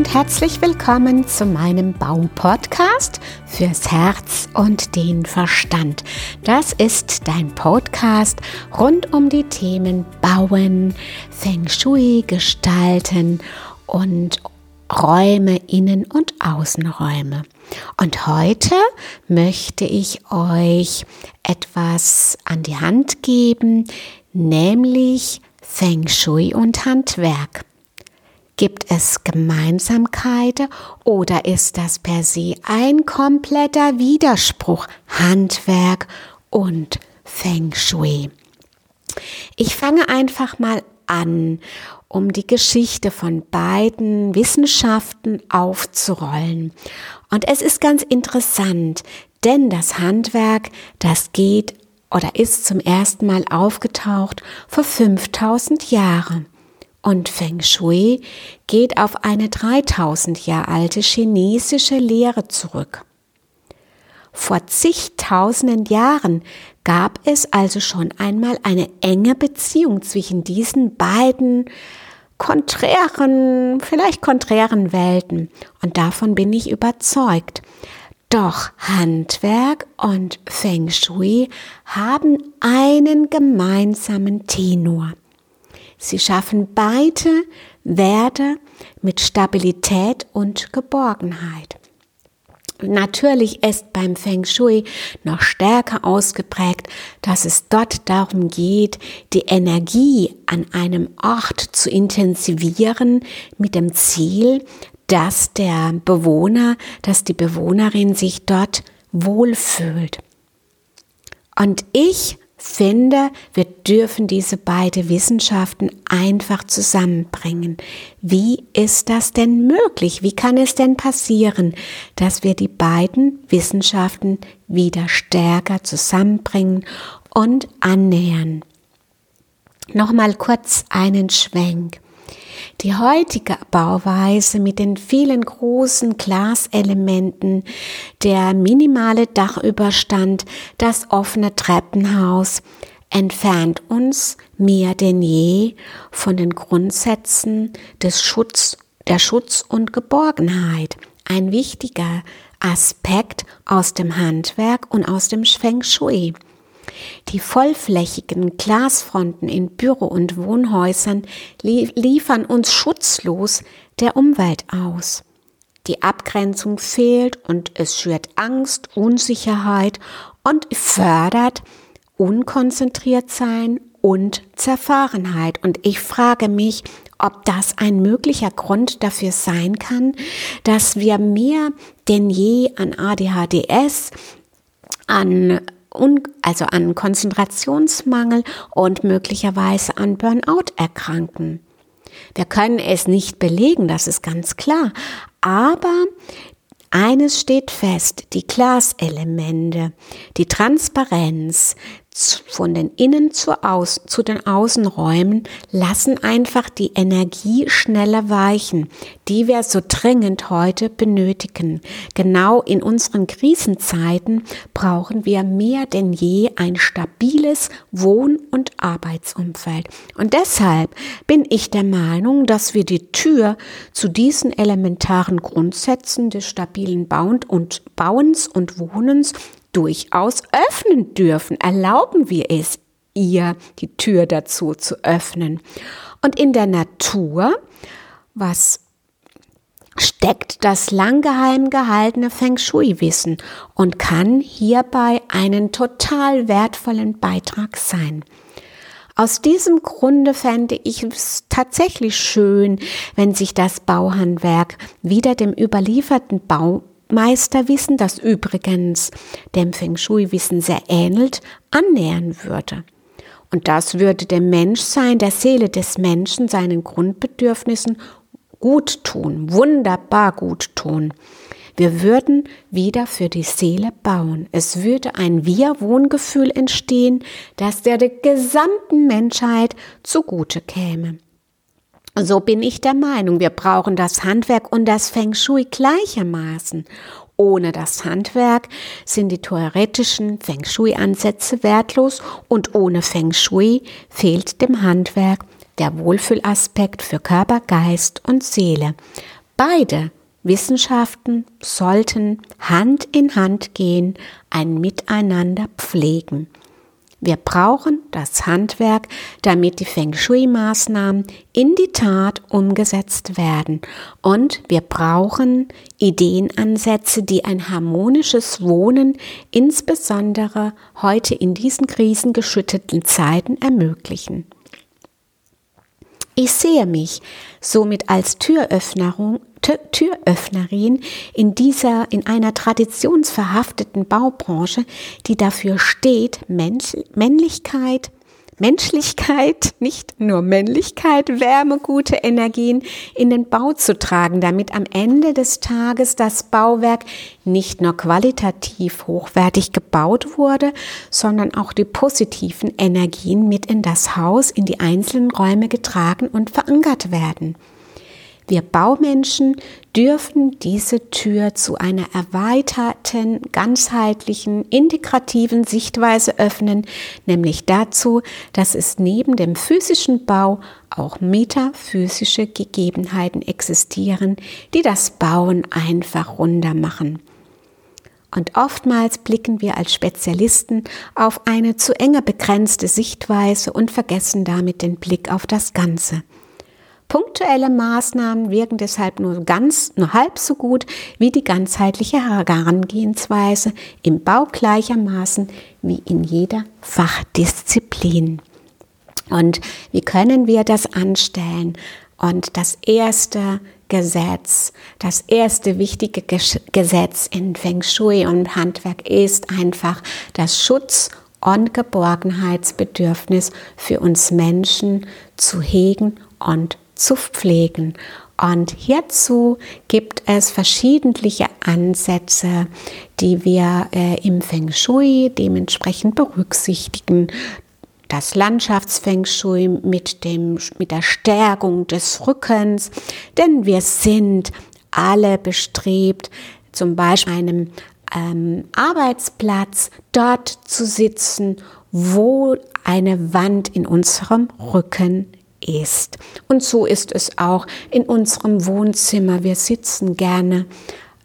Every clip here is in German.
und herzlich willkommen zu meinem Baupodcast fürs Herz und den Verstand. Das ist dein Podcast rund um die Themen Bauen, Feng Shui, Gestalten und Räume, Innen- und Außenräume. Und heute möchte ich euch etwas an die Hand geben, nämlich Feng Shui und Handwerk. Gibt es Gemeinsamkeiten oder ist das per se ein kompletter Widerspruch Handwerk und Feng Shui? Ich fange einfach mal an, um die Geschichte von beiden Wissenschaften aufzurollen. Und es ist ganz interessant, denn das Handwerk, das geht oder ist zum ersten Mal aufgetaucht vor 5000 Jahren. Und Feng Shui geht auf eine 3000 Jahre alte chinesische Lehre zurück. Vor zigtausenden Jahren gab es also schon einmal eine enge Beziehung zwischen diesen beiden konträren, vielleicht konträren Welten. Und davon bin ich überzeugt. Doch Handwerk und Feng Shui haben einen gemeinsamen Tenor. Sie schaffen beide Werte mit Stabilität und Geborgenheit. Natürlich ist beim Feng Shui noch stärker ausgeprägt, dass es dort darum geht, die Energie an einem Ort zu intensivieren mit dem Ziel, dass der Bewohner, dass die Bewohnerin sich dort wohlfühlt. Und ich finde, wir dürfen diese beiden Wissenschaften einfach zusammenbringen. Wie ist das denn möglich? Wie kann es denn passieren, dass wir die beiden Wissenschaften wieder stärker zusammenbringen und annähern? Nochmal kurz einen Schwenk. Die heutige Bauweise mit den vielen großen Glaselementen, der minimale Dachüberstand, das offene Treppenhaus entfernt uns mehr denn je von den Grundsätzen des Schutz, der Schutz und Geborgenheit. Ein wichtiger Aspekt aus dem Handwerk und aus dem Feng Shui. Die vollflächigen Glasfronten in Büro- und Wohnhäusern liefern uns schutzlos der Umwelt aus. Die Abgrenzung fehlt und es schürt Angst, Unsicherheit und fördert unkonzentriert sein und Zerfahrenheit. Und ich frage mich, ob das ein möglicher Grund dafür sein kann, dass wir mehr denn je an ADHDS, an also an Konzentrationsmangel und möglicherweise an Burnout erkranken. Wir können es nicht belegen, das ist ganz klar, aber eines steht fest, die Glaselemente, die Transparenz, von den Innen zu, Außen, zu den Außenräumen lassen einfach die Energie schneller weichen, die wir so dringend heute benötigen. Genau in unseren Krisenzeiten brauchen wir mehr denn je ein stabiles Wohn- und Arbeitsumfeld. Und deshalb bin ich der Meinung, dass wir die Tür zu diesen elementaren Grundsätzen des stabilen Bauens und Wohnens durchaus öffnen dürfen. Erlauben wir es ihr, die Tür dazu zu öffnen. Und in der Natur, was steckt das lang geheim gehaltene Feng Shui-Wissen und kann hierbei einen total wertvollen Beitrag sein. Aus diesem Grunde fände ich es tatsächlich schön, wenn sich das Bauhandwerk wieder dem überlieferten Bau Meisterwissen, das übrigens dem Feng Shui-Wissen sehr ähnelt, annähern würde. Und das würde dem Menschsein, der Seele des Menschen, seinen Grundbedürfnissen gut tun, wunderbar gut tun. Wir würden wieder für die Seele bauen. Es würde ein Wir-Wohngefühl entstehen, das der gesamten Menschheit zugute käme. So bin ich der Meinung, wir brauchen das Handwerk und das Feng Shui gleichermaßen. Ohne das Handwerk sind die theoretischen Feng Shui-Ansätze wertlos und ohne Feng Shui fehlt dem Handwerk der Wohlfühlaspekt für Körper, Geist und Seele. Beide Wissenschaften sollten Hand in Hand gehen, ein Miteinander pflegen. Wir brauchen das Handwerk, damit die Feng Shui-Maßnahmen in die Tat umgesetzt werden. Und wir brauchen Ideenansätze, die ein harmonisches Wohnen, insbesondere heute in diesen krisengeschütteten Zeiten, ermöglichen. Ich sehe mich somit als Türöffnerung, Türöffnerin in dieser, in einer traditionsverhafteten Baubranche, die dafür steht, Männlichkeit, Menschlichkeit, nicht nur Männlichkeit, Wärme, gute Energien in den Bau zu tragen, damit am Ende des Tages das Bauwerk nicht nur qualitativ hochwertig gebaut wurde, sondern auch die positiven Energien mit in das Haus, in die einzelnen Räume getragen und verankert werden. Wir Baumenschen dürfen diese Tür zu einer erweiterten, ganzheitlichen, integrativen Sichtweise öffnen, nämlich dazu, dass es neben dem physischen Bau auch metaphysische Gegebenheiten existieren, die das Bauen einfach runder machen. Und oftmals blicken wir als Spezialisten auf eine zu enge begrenzte Sichtweise und vergessen damit den Blick auf das Ganze. Punktuelle Maßnahmen wirken deshalb nur ganz, nur halb so gut wie die ganzheitliche Herangehensweise im Bau gleichermaßen wie in jeder Fachdisziplin. Und wie können wir das anstellen? Und das erste Gesetz, das erste wichtige Gesetz in Feng Shui und Handwerk ist einfach das Schutz und Geborgenheitsbedürfnis für uns Menschen zu hegen und zu pflegen. Und hierzu gibt es verschiedentliche Ansätze, die wir äh, im Feng Shui dementsprechend berücksichtigen. Das Landschaftsfeng Shui mit, dem, mit der Stärkung des Rückens, denn wir sind alle bestrebt, zum Beispiel einem ähm, Arbeitsplatz dort zu sitzen, wo eine Wand in unserem Rücken ist. Und so ist es auch in unserem Wohnzimmer. Wir sitzen gerne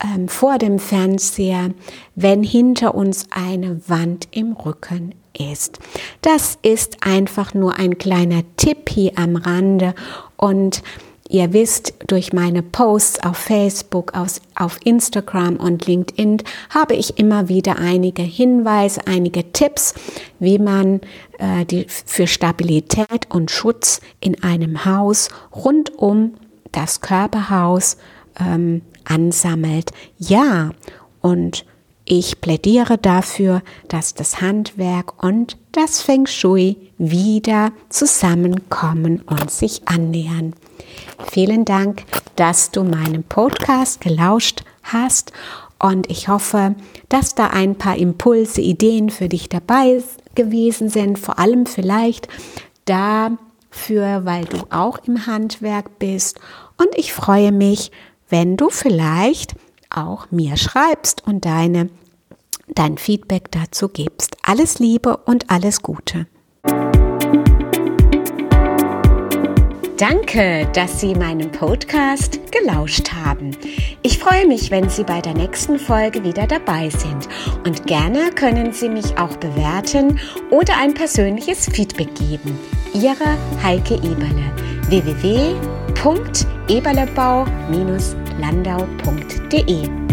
ähm, vor dem Fernseher, wenn hinter uns eine Wand im Rücken ist. Das ist einfach nur ein kleiner Tipp hier am Rande und Ihr wisst, durch meine Posts auf Facebook, auf, auf Instagram und LinkedIn habe ich immer wieder einige Hinweise, einige Tipps, wie man äh, die, für Stabilität und Schutz in einem Haus rund um das Körperhaus ähm, ansammelt. Ja, und ich plädiere dafür, dass das Handwerk und das Feng Shui wieder zusammenkommen und sich annähern. Vielen Dank, dass du meinem Podcast gelauscht hast und ich hoffe, dass da ein paar Impulse, Ideen für dich dabei gewesen sind, vor allem vielleicht dafür, weil du auch im Handwerk bist und ich freue mich, wenn du vielleicht auch mir schreibst und deine, dein Feedback dazu gibst. Alles Liebe und alles Gute. Danke, dass Sie meinem Podcast gelauscht haben. Ich freue mich, wenn Sie bei der nächsten Folge wieder dabei sind. Und gerne können Sie mich auch bewerten oder ein persönliches Feedback geben. Ihre Heike Eberle www.eberlebau-landau.de